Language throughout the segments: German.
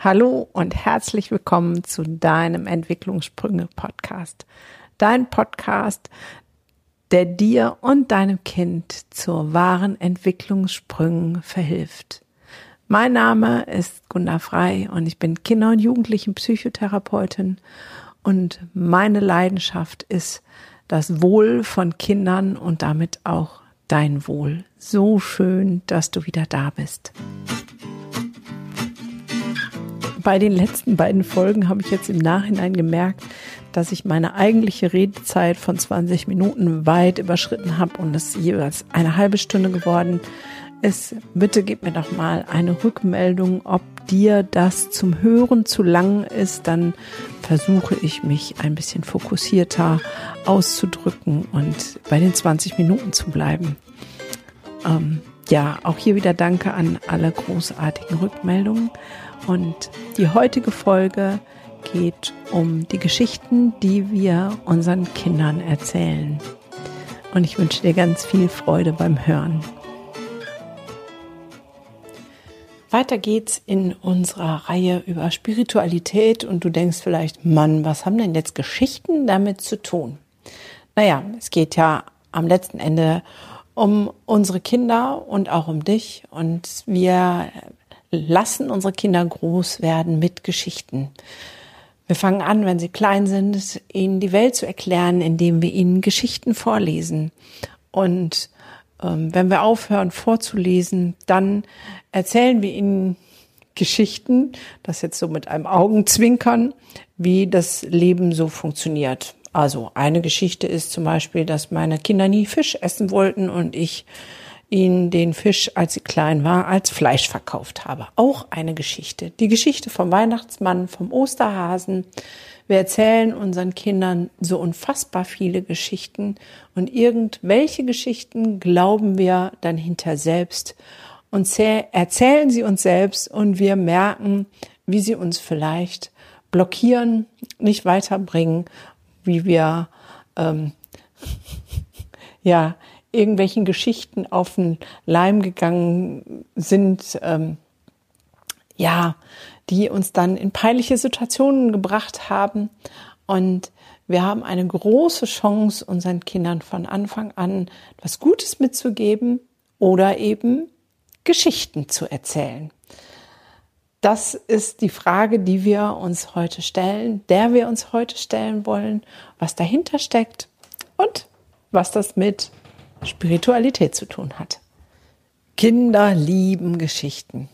Hallo und herzlich willkommen zu deinem Entwicklungssprünge-Podcast. Dein Podcast, der dir und deinem Kind zur wahren Entwicklungssprüngen verhilft. Mein Name ist Gunda Frei und ich bin Kinder- und Jugendlichen-Psychotherapeutin und meine Leidenschaft ist das Wohl von Kindern und damit auch dein Wohl. So schön, dass du wieder da bist bei den letzten beiden Folgen habe ich jetzt im Nachhinein gemerkt, dass ich meine eigentliche Redezeit von 20 Minuten weit überschritten habe und es jeweils eine halbe Stunde geworden ist. Bitte gib mir doch mal eine Rückmeldung, ob dir das zum Hören zu lang ist. Dann versuche ich mich ein bisschen fokussierter auszudrücken und bei den 20 Minuten zu bleiben. Ähm, ja, auch hier wieder danke an alle großartigen Rückmeldungen. Und die heutige Folge geht um die Geschichten, die wir unseren Kindern erzählen. Und ich wünsche dir ganz viel Freude beim Hören. Weiter geht's in unserer Reihe über Spiritualität und du denkst vielleicht, Mann, was haben denn jetzt Geschichten damit zu tun? Naja, es geht ja am letzten Ende um unsere Kinder und auch um dich und wir lassen unsere Kinder groß werden mit Geschichten. Wir fangen an, wenn sie klein sind, ihnen die Welt zu erklären, indem wir ihnen Geschichten vorlesen. Und ähm, wenn wir aufhören vorzulesen, dann erzählen wir ihnen Geschichten, das jetzt so mit einem Augenzwinkern, wie das Leben so funktioniert. Also eine Geschichte ist zum Beispiel, dass meine Kinder nie Fisch essen wollten und ich ihnen den Fisch, als sie klein war, als Fleisch verkauft habe. Auch eine Geschichte. Die Geschichte vom Weihnachtsmann, vom Osterhasen. Wir erzählen unseren Kindern so unfassbar viele Geschichten und irgendwelche Geschichten glauben wir dann hinter selbst und erzählen sie uns selbst und wir merken, wie sie uns vielleicht blockieren, nicht weiterbringen, wie wir ähm, ja irgendwelchen Geschichten auf den Leim gegangen sind, ähm, ja, die uns dann in peinliche Situationen gebracht haben. Und wir haben eine große Chance, unseren Kindern von Anfang an was Gutes mitzugeben oder eben Geschichten zu erzählen. Das ist die Frage, die wir uns heute stellen, der wir uns heute stellen wollen, was dahinter steckt und was das mit Spiritualität zu tun hat. Kinder lieben Geschichten.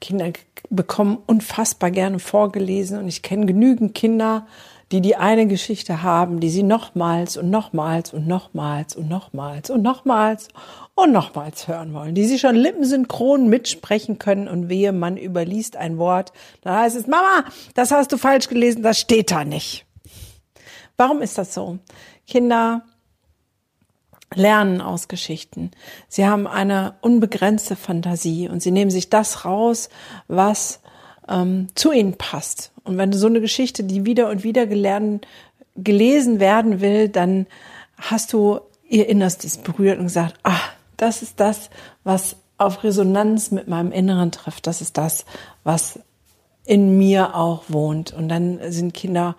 Kinder bekommen unfassbar gerne vorgelesen und ich kenne genügend Kinder, die die eine Geschichte haben, die sie nochmals und nochmals und nochmals und nochmals und nochmals und nochmals hören wollen, die sie schon lippensynchron mitsprechen können und wehe, man überliest ein Wort, dann heißt es, Mama, das hast du falsch gelesen, das steht da nicht. Warum ist das so? Kinder lernen aus Geschichten. Sie haben eine unbegrenzte Fantasie und sie nehmen sich das raus, was ähm, zu ihnen passt. Und wenn du so eine Geschichte, die wieder und wieder gelernt, gelesen werden will, dann hast du ihr Innerstes berührt und gesagt, ah, das ist das, was auf Resonanz mit meinem Inneren trifft. Das ist das, was in mir auch wohnt. Und dann sind Kinder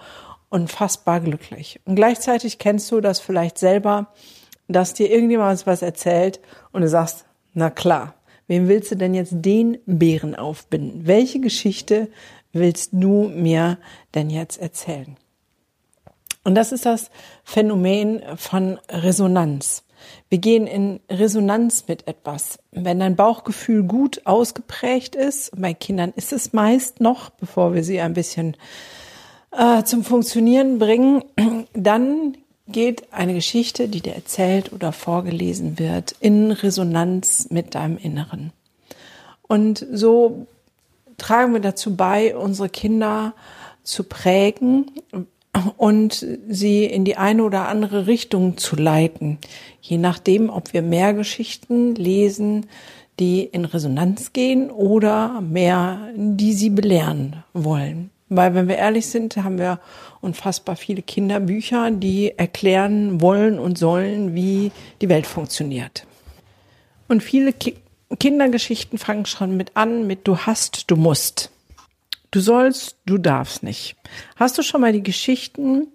unfassbar glücklich. Und gleichzeitig kennst du das vielleicht selber, dass dir irgendjemand was erzählt und du sagst, na klar, wem willst du denn jetzt den Bären aufbinden? Welche Geschichte willst du mir denn jetzt erzählen? Und das ist das Phänomen von Resonanz. Wir gehen in Resonanz mit etwas. Wenn dein Bauchgefühl gut ausgeprägt ist, bei Kindern ist es meist noch, bevor wir sie ein bisschen äh, zum Funktionieren bringen, dann geht eine Geschichte, die dir erzählt oder vorgelesen wird, in Resonanz mit deinem Inneren. Und so tragen wir dazu bei, unsere Kinder zu prägen und sie in die eine oder andere Richtung zu leiten, je nachdem, ob wir mehr Geschichten lesen, die in Resonanz gehen oder mehr, die sie belehren wollen. Weil, wenn wir ehrlich sind, haben wir unfassbar viele Kinderbücher, die erklären wollen und sollen, wie die Welt funktioniert. Und viele Ki Kindergeschichten fangen schon mit an, mit du hast, du musst. Du sollst, du darfst nicht. Hast du schon mal die Geschichten,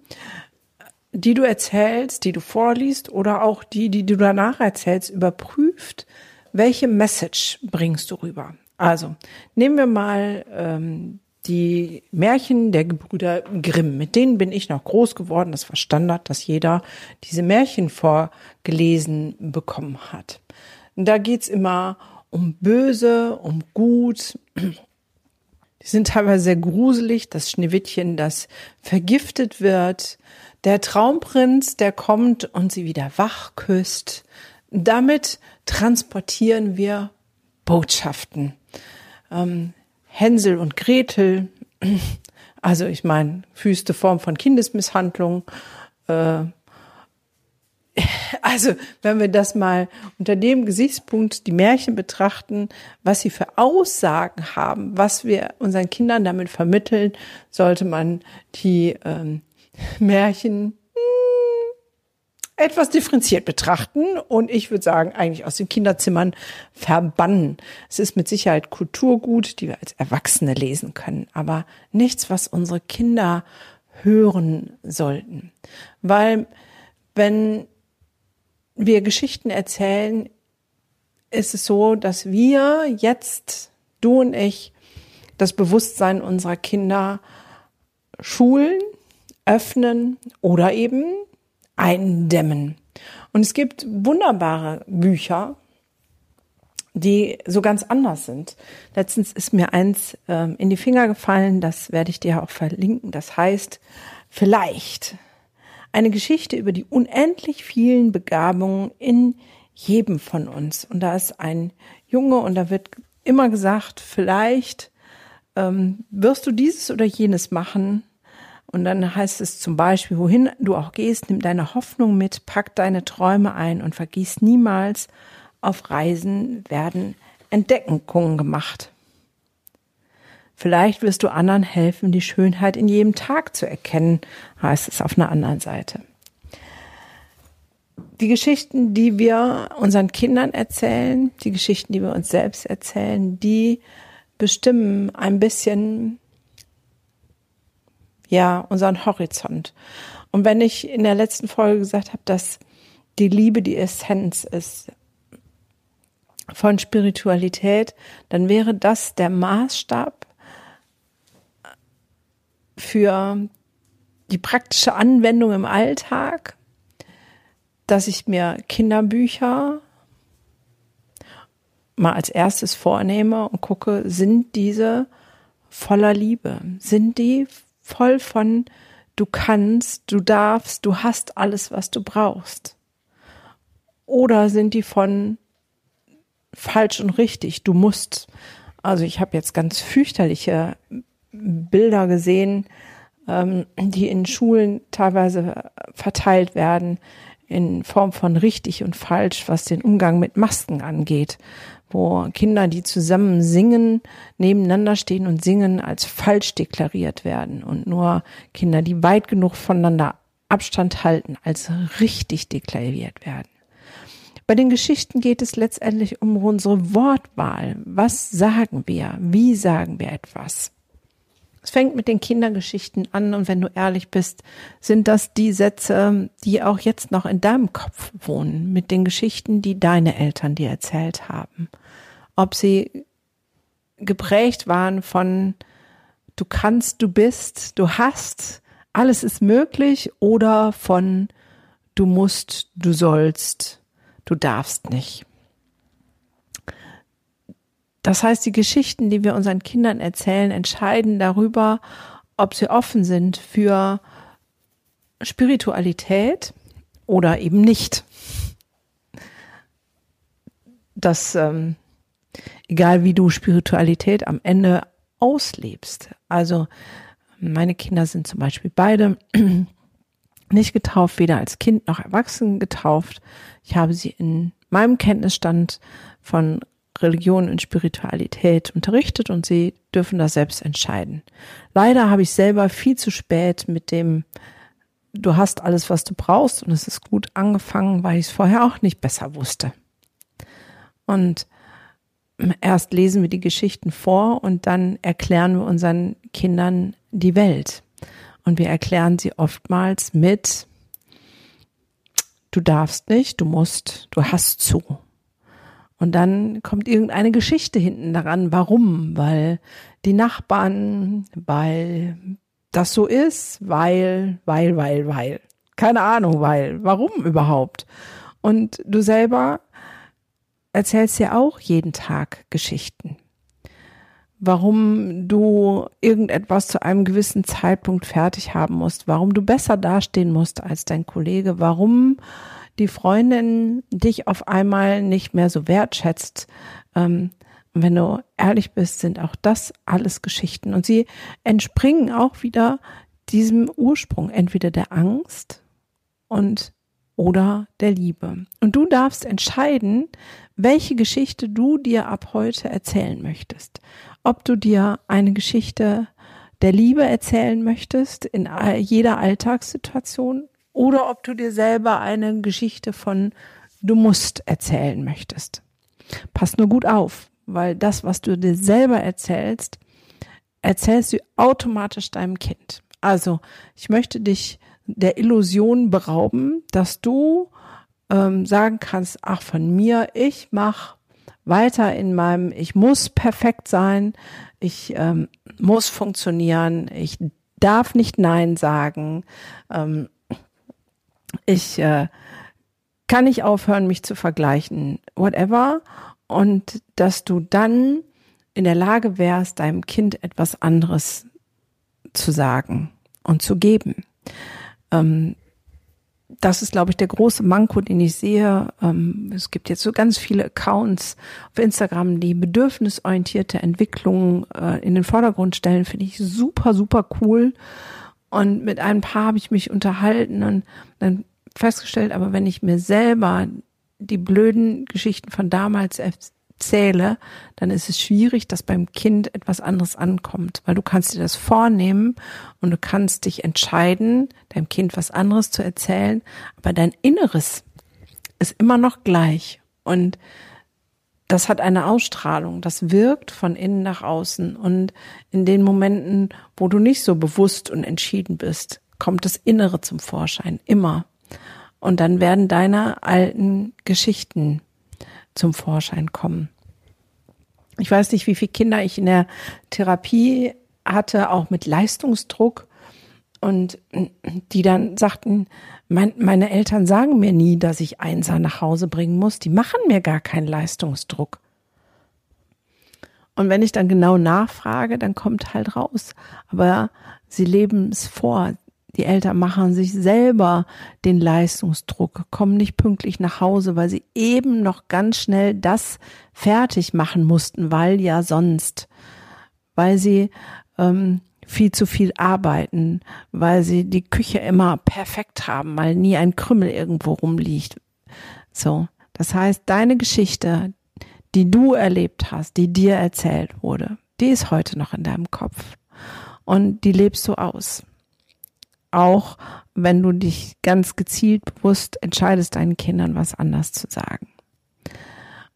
die du erzählst, die du vorliest oder auch die, die du danach erzählst, überprüft? Welche Message bringst du rüber? Also, nehmen wir mal ähm, die Märchen der Gebrüder Grimm. Mit denen bin ich noch groß geworden. Das war Standard, dass jeder diese Märchen vorgelesen bekommen hat. Und da geht's immer um Böse, um Gut, die sind teilweise sehr gruselig. Das Schneewittchen, das vergiftet wird. Der Traumprinz, der kommt und sie wieder wach küsst. Damit transportieren wir Botschaften. Ähm, Hänsel und Gretel, also ich meine, füßte Form von Kindesmisshandlung, äh, also, wenn wir das mal unter dem Gesichtspunkt die Märchen betrachten, was sie für Aussagen haben, was wir unseren Kindern damit vermitteln, sollte man die ähm, Märchen etwas differenziert betrachten und ich würde sagen, eigentlich aus den Kinderzimmern verbannen. Es ist mit Sicherheit Kulturgut, die wir als Erwachsene lesen können, aber nichts, was unsere Kinder hören sollten. Weil wenn wir Geschichten erzählen, ist es so, dass wir jetzt, du und ich, das Bewusstsein unserer Kinder schulen, öffnen oder eben eindämmen. Und es gibt wunderbare Bücher, die so ganz anders sind. Letztens ist mir eins äh, in die Finger gefallen, das werde ich dir auch verlinken. Das heißt, vielleicht eine Geschichte über die unendlich vielen Begabungen in jedem von uns. Und da ist ein Junge und da wird immer gesagt, vielleicht ähm, wirst du dieses oder jenes machen. Und dann heißt es zum Beispiel, wohin du auch gehst, nimm deine Hoffnung mit, pack deine Träume ein und vergieß niemals. Auf Reisen werden Entdeckungen gemacht. Vielleicht wirst du anderen helfen, die Schönheit in jedem Tag zu erkennen, heißt es auf einer anderen Seite. Die Geschichten, die wir unseren Kindern erzählen, die Geschichten, die wir uns selbst erzählen, die bestimmen ein bisschen, ja, unseren Horizont. Und wenn ich in der letzten Folge gesagt habe, dass die Liebe die Essenz ist von Spiritualität, dann wäre das der Maßstab für die praktische Anwendung im Alltag, dass ich mir Kinderbücher mal als erstes vornehme und gucke, sind diese voller Liebe? Sind die voll von du kannst, du darfst, du hast alles, was du brauchst? Oder sind die von falsch und richtig, du musst? Also ich habe jetzt ganz fürchterliche Bilder gesehen, ähm, die in Schulen teilweise verteilt werden in Form von richtig und falsch, was den Umgang mit Masken angeht, wo Kinder, die zusammen singen, nebeneinander stehen und singen, als falsch deklariert werden und nur Kinder, die weit genug voneinander Abstand halten, als richtig deklariert werden. Bei den Geschichten geht es letztendlich um unsere Wortwahl. Was sagen wir? Wie sagen wir etwas? Es fängt mit den Kindergeschichten an und wenn du ehrlich bist, sind das die Sätze, die auch jetzt noch in deinem Kopf wohnen, mit den Geschichten, die deine Eltern dir erzählt haben. Ob sie geprägt waren von du kannst, du bist, du hast, alles ist möglich oder von du musst, du sollst, du darfst nicht. Das heißt, die Geschichten, die wir unseren Kindern erzählen, entscheiden darüber, ob sie offen sind für Spiritualität oder eben nicht. Das, ähm, egal wie du Spiritualität am Ende auslebst. Also meine Kinder sind zum Beispiel beide nicht getauft, weder als Kind noch Erwachsen getauft. Ich habe sie in meinem Kenntnisstand von Religion und Spiritualität unterrichtet und sie dürfen das selbst entscheiden. Leider habe ich selber viel zu spät mit dem Du hast alles, was du brauchst und es ist gut angefangen, weil ich es vorher auch nicht besser wusste. Und erst lesen wir die Geschichten vor und dann erklären wir unseren Kindern die Welt. Und wir erklären sie oftmals mit, du darfst nicht, du musst, du hast zu. Und dann kommt irgendeine Geschichte hinten daran. Warum? Weil die Nachbarn, weil das so ist, weil, weil, weil, weil. Keine Ahnung, weil. Warum überhaupt? Und du selber erzählst ja auch jeden Tag Geschichten. Warum du irgendetwas zu einem gewissen Zeitpunkt fertig haben musst, warum du besser dastehen musst als dein Kollege, warum die Freundin dich auf einmal nicht mehr so wertschätzt. Ähm, wenn du ehrlich bist, sind auch das alles Geschichten. Und sie entspringen auch wieder diesem Ursprung, entweder der Angst und oder der Liebe. Und du darfst entscheiden, welche Geschichte du dir ab heute erzählen möchtest. Ob du dir eine Geschichte der Liebe erzählen möchtest in jeder Alltagssituation oder ob du dir selber eine Geschichte von du musst erzählen möchtest. Pass nur gut auf, weil das, was du dir selber erzählst, erzählst du automatisch deinem Kind. Also, ich möchte dich der Illusion berauben, dass du ähm, sagen kannst, ach von mir, ich mach weiter in meinem, ich muss perfekt sein, ich ähm, muss funktionieren, ich darf nicht Nein sagen, ähm, ich äh, kann nicht aufhören, mich zu vergleichen, whatever. Und dass du dann in der Lage wärst, deinem Kind etwas anderes zu sagen und zu geben. Ähm, das ist, glaube ich, der große Manko, den ich sehe. Ähm, es gibt jetzt so ganz viele Accounts auf Instagram, die bedürfnisorientierte Entwicklung äh, in den Vordergrund stellen. Finde ich super, super cool. Und mit ein paar habe ich mich unterhalten und dann festgestellt, aber wenn ich mir selber die blöden Geschichten von damals erzähle, dann ist es schwierig, dass beim Kind etwas anderes ankommt, weil du kannst dir das vornehmen und du kannst dich entscheiden, deinem Kind was anderes zu erzählen, aber dein Inneres ist immer noch gleich. Und das hat eine Ausstrahlung, das wirkt von innen nach außen und in den Momenten, wo du nicht so bewusst und entschieden bist, kommt das Innere zum Vorschein, immer. Und dann werden deine alten Geschichten zum Vorschein kommen. Ich weiß nicht, wie viele Kinder ich in der Therapie hatte, auch mit Leistungsdruck. Und die dann sagten, mein, meine Eltern sagen mir nie, dass ich Einser nach Hause bringen muss. Die machen mir gar keinen Leistungsdruck. Und wenn ich dann genau nachfrage, dann kommt halt raus. Aber sie leben es vor. Die Eltern machen sich selber den Leistungsdruck, kommen nicht pünktlich nach Hause, weil sie eben noch ganz schnell das fertig machen mussten, weil ja sonst, weil sie ähm, viel zu viel arbeiten, weil sie die Küche immer perfekt haben, weil nie ein Krümmel irgendwo rumliegt. So, das heißt, deine Geschichte, die du erlebt hast, die dir erzählt wurde, die ist heute noch in deinem Kopf. Und die lebst du aus. Auch wenn du dich ganz gezielt bewusst entscheidest, deinen Kindern was anders zu sagen.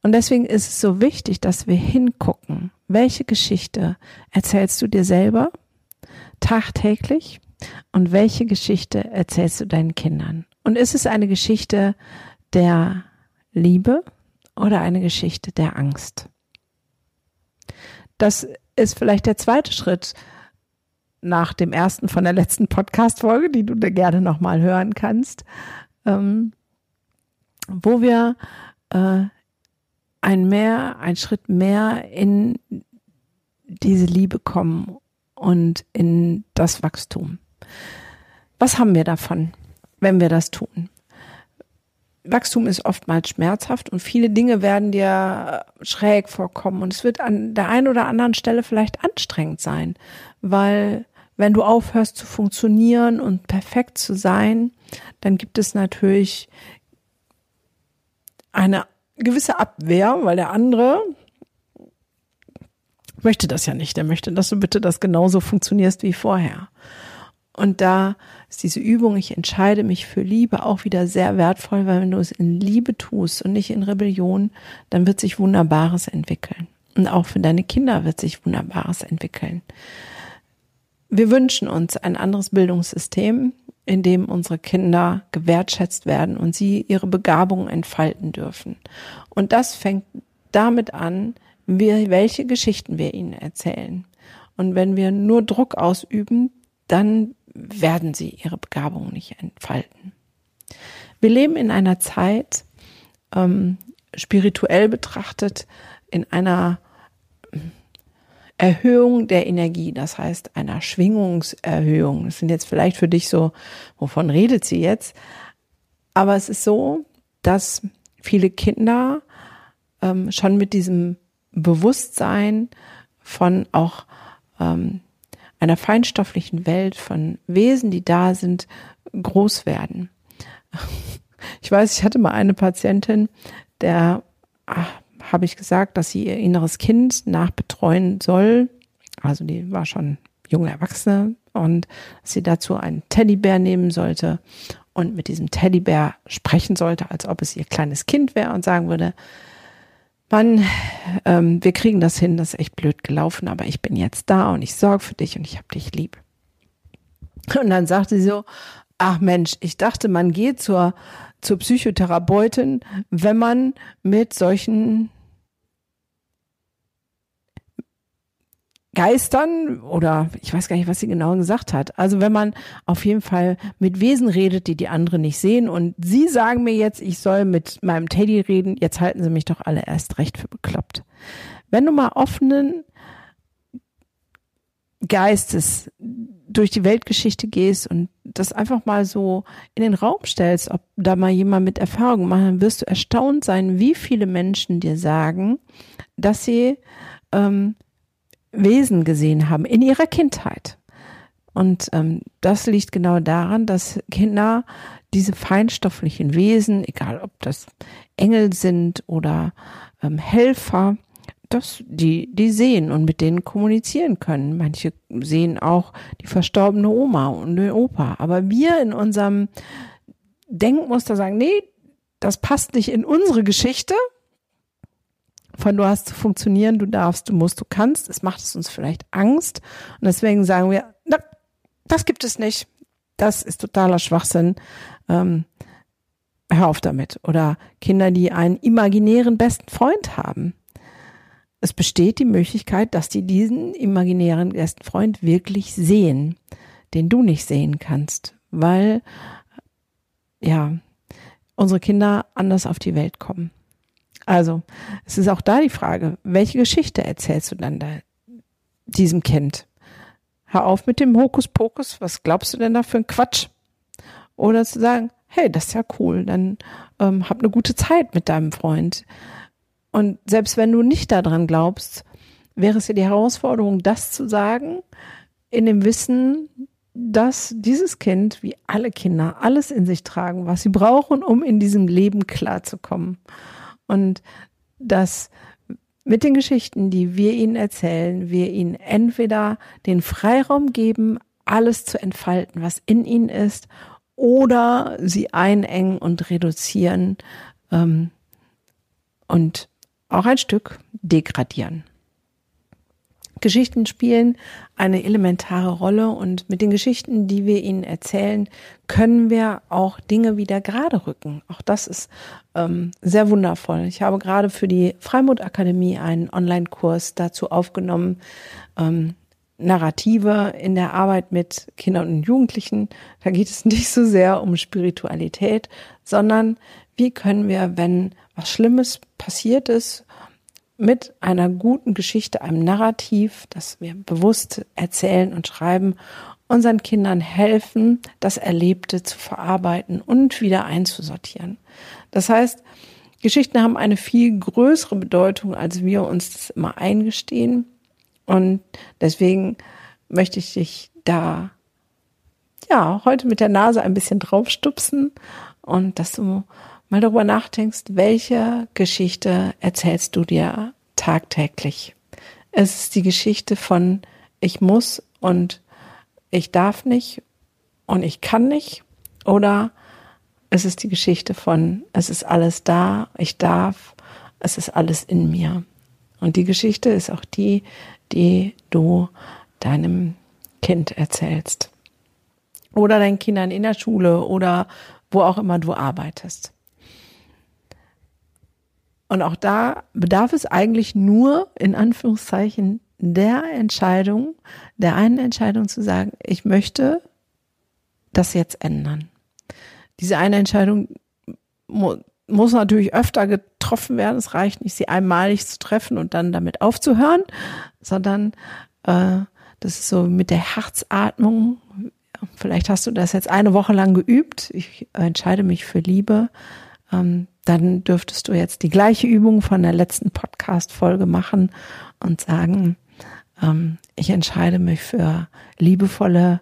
Und deswegen ist es so wichtig, dass wir hingucken, welche Geschichte erzählst du dir selber tagtäglich und welche Geschichte erzählst du deinen Kindern. Und ist es eine Geschichte der Liebe oder eine Geschichte der Angst? Das ist vielleicht der zweite Schritt, nach dem ersten von der letzten Podcast-Folge, die du da gerne nochmal hören kannst, ähm, wo wir äh, ein mehr, ein Schritt mehr in diese Liebe kommen und in das Wachstum. Was haben wir davon, wenn wir das tun? Wachstum ist oftmals schmerzhaft und viele Dinge werden dir schräg vorkommen und es wird an der einen oder anderen Stelle vielleicht anstrengend sein, weil wenn du aufhörst zu funktionieren und perfekt zu sein, dann gibt es natürlich eine gewisse Abwehr, weil der andere möchte das ja nicht. Der möchte, dass du bitte das genauso funktionierst wie vorher. Und da ist diese Übung, ich entscheide mich für Liebe, auch wieder sehr wertvoll, weil wenn du es in Liebe tust und nicht in Rebellion, dann wird sich Wunderbares entwickeln. Und auch für deine Kinder wird sich Wunderbares entwickeln wir wünschen uns ein anderes Bildungssystem, in dem unsere Kinder gewertschätzt werden und sie ihre Begabungen entfalten dürfen. Und das fängt damit an, wie, welche Geschichten wir ihnen erzählen. Und wenn wir nur Druck ausüben, dann werden sie ihre Begabungen nicht entfalten. Wir leben in einer Zeit, ähm, spirituell betrachtet, in einer Erhöhung der Energie, das heißt einer Schwingungserhöhung. Das sind jetzt vielleicht für dich so, wovon redet sie jetzt? Aber es ist so, dass viele Kinder ähm, schon mit diesem Bewusstsein von auch ähm, einer feinstofflichen Welt, von Wesen, die da sind, groß werden. Ich weiß, ich hatte mal eine Patientin, der ach, habe ich gesagt, dass sie ihr inneres Kind nachbetreuen soll. Also die war schon junge Erwachsene und sie dazu einen Teddybär nehmen sollte und mit diesem Teddybär sprechen sollte, als ob es ihr kleines Kind wäre und sagen würde, Mann, ähm, wir kriegen das hin, das ist echt blöd gelaufen, aber ich bin jetzt da und ich sorge für dich und ich habe dich lieb. Und dann sagte sie so, ach Mensch, ich dachte, man geht zur, zur Psychotherapeutin, wenn man mit solchen Geistern oder ich weiß gar nicht, was sie genau gesagt hat. Also wenn man auf jeden Fall mit Wesen redet, die die anderen nicht sehen und sie sagen mir jetzt, ich soll mit meinem Teddy reden, jetzt halten sie mich doch alle erst recht für bekloppt. Wenn du mal offenen Geistes durch die Weltgeschichte gehst und das einfach mal so in den Raum stellst, ob da mal jemand mit Erfahrung macht, dann wirst du erstaunt sein, wie viele Menschen dir sagen, dass sie ähm, Wesen gesehen haben in ihrer Kindheit. Und ähm, das liegt genau daran, dass Kinder diese feinstofflichen Wesen, egal ob das Engel sind oder ähm, Helfer, dass die, die sehen und mit denen kommunizieren können. Manche sehen auch die verstorbene Oma und den Opa. Aber wir in unserem Denkmuster sagen, nee, das passt nicht in unsere Geschichte von du hast zu funktionieren, du darfst, du musst, du kannst. Es macht es uns vielleicht Angst. Und deswegen sagen wir, na, das gibt es nicht. Das ist totaler Schwachsinn. Ähm, hör auf damit. Oder Kinder, die einen imaginären besten Freund haben. Es besteht die Möglichkeit, dass die diesen imaginären besten Freund wirklich sehen, den du nicht sehen kannst, weil ja unsere Kinder anders auf die Welt kommen. Also, es ist auch da die Frage, welche Geschichte erzählst du dann da diesem Kind? Hör auf mit dem Hokuspokus, was glaubst du denn da für ein Quatsch? Oder zu sagen, hey, das ist ja cool, dann ähm, hab eine gute Zeit mit deinem Freund. Und selbst wenn du nicht daran glaubst, wäre es ja die Herausforderung, das zu sagen, in dem Wissen, dass dieses Kind, wie alle Kinder, alles in sich tragen, was sie brauchen, um in diesem Leben klarzukommen. Und dass mit den Geschichten, die wir ihnen erzählen, wir ihnen entweder den Freiraum geben, alles zu entfalten, was in ihnen ist, oder sie einengen und reduzieren ähm, und auch ein Stück degradieren. Geschichten spielen eine elementare Rolle und mit den Geschichten, die wir ihnen erzählen, können wir auch Dinge wieder gerade rücken. Auch das ist ähm, sehr wundervoll. Ich habe gerade für die Freimut Akademie einen Online-Kurs dazu aufgenommen, ähm, Narrative in der Arbeit mit Kindern und Jugendlichen. Da geht es nicht so sehr um Spiritualität, sondern wie können wir, wenn was Schlimmes passiert ist, mit einer guten Geschichte, einem Narrativ, das wir bewusst erzählen und schreiben, unseren Kindern helfen, das Erlebte zu verarbeiten und wieder einzusortieren. Das heißt, Geschichten haben eine viel größere Bedeutung, als wir uns das immer eingestehen. Und deswegen möchte ich dich da, ja, heute mit der Nase ein bisschen draufstupsen und dass du mal darüber nachdenkst, welche Geschichte erzählst du dir tagtäglich. Es ist die Geschichte von ich muss und ich darf nicht und ich kann nicht oder es ist die Geschichte von es ist alles da, ich darf, es ist alles in mir. Und die Geschichte ist auch die, die du deinem Kind erzählst. Oder deinen Kindern in der Schule oder wo auch immer du arbeitest. Und auch da bedarf es eigentlich nur, in Anführungszeichen, der Entscheidung, der einen Entscheidung zu sagen, ich möchte das jetzt ändern. Diese eine Entscheidung mu muss natürlich öfter getroffen werden. Es reicht nicht, sie einmalig zu treffen und dann damit aufzuhören, sondern äh, das ist so mit der Herzatmung. Vielleicht hast du das jetzt eine Woche lang geübt. Ich entscheide mich für Liebe. Ähm, dann dürftest du jetzt die gleiche Übung von der letzten Podcast-Folge machen und sagen, ähm, ich entscheide mich für liebevolle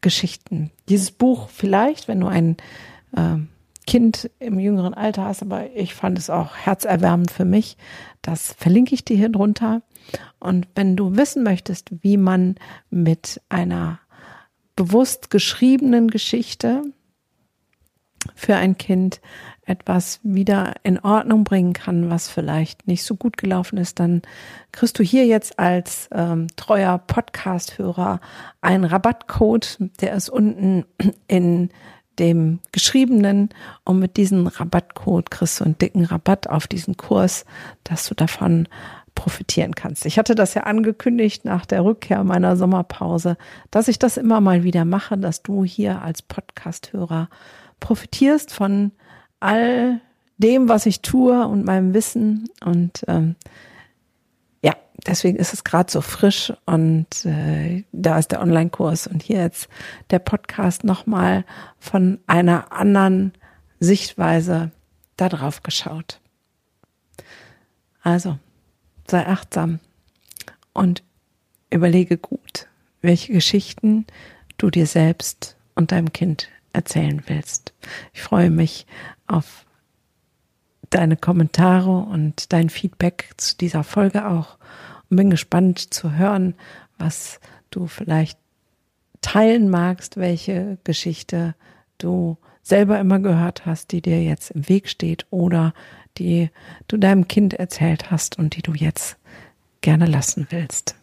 Geschichten. Dieses Buch vielleicht, wenn du ein äh, Kind im jüngeren Alter hast, aber ich fand es auch herzerwärmend für mich. Das verlinke ich dir hier drunter. Und wenn du wissen möchtest, wie man mit einer bewusst geschriebenen Geschichte für ein Kind etwas wieder in Ordnung bringen kann, was vielleicht nicht so gut gelaufen ist, dann kriegst du hier jetzt als ähm, treuer Podcast-Hörer einen Rabattcode, der ist unten in dem geschriebenen und mit diesem Rabattcode kriegst du einen dicken Rabatt auf diesen Kurs, dass du davon profitieren kannst. Ich hatte das ja angekündigt nach der Rückkehr meiner Sommerpause, dass ich das immer mal wieder mache, dass du hier als Podcast-Hörer profitierst von all dem, was ich tue und meinem Wissen. Und ähm, ja, deswegen ist es gerade so frisch und äh, da ist der Online-Kurs und hier jetzt der Podcast nochmal von einer anderen Sichtweise darauf geschaut. Also, sei achtsam und überlege gut, welche Geschichten du dir selbst und deinem Kind erzählen willst. Ich freue mich auf deine Kommentare und dein Feedback zu dieser Folge auch und bin gespannt zu hören, was du vielleicht teilen magst, welche Geschichte du selber immer gehört hast, die dir jetzt im Weg steht oder die du deinem Kind erzählt hast und die du jetzt gerne lassen willst.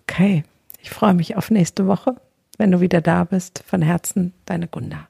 Okay, ich freue mich auf nächste Woche wenn du wieder da bist. Von Herzen, deine Gunda.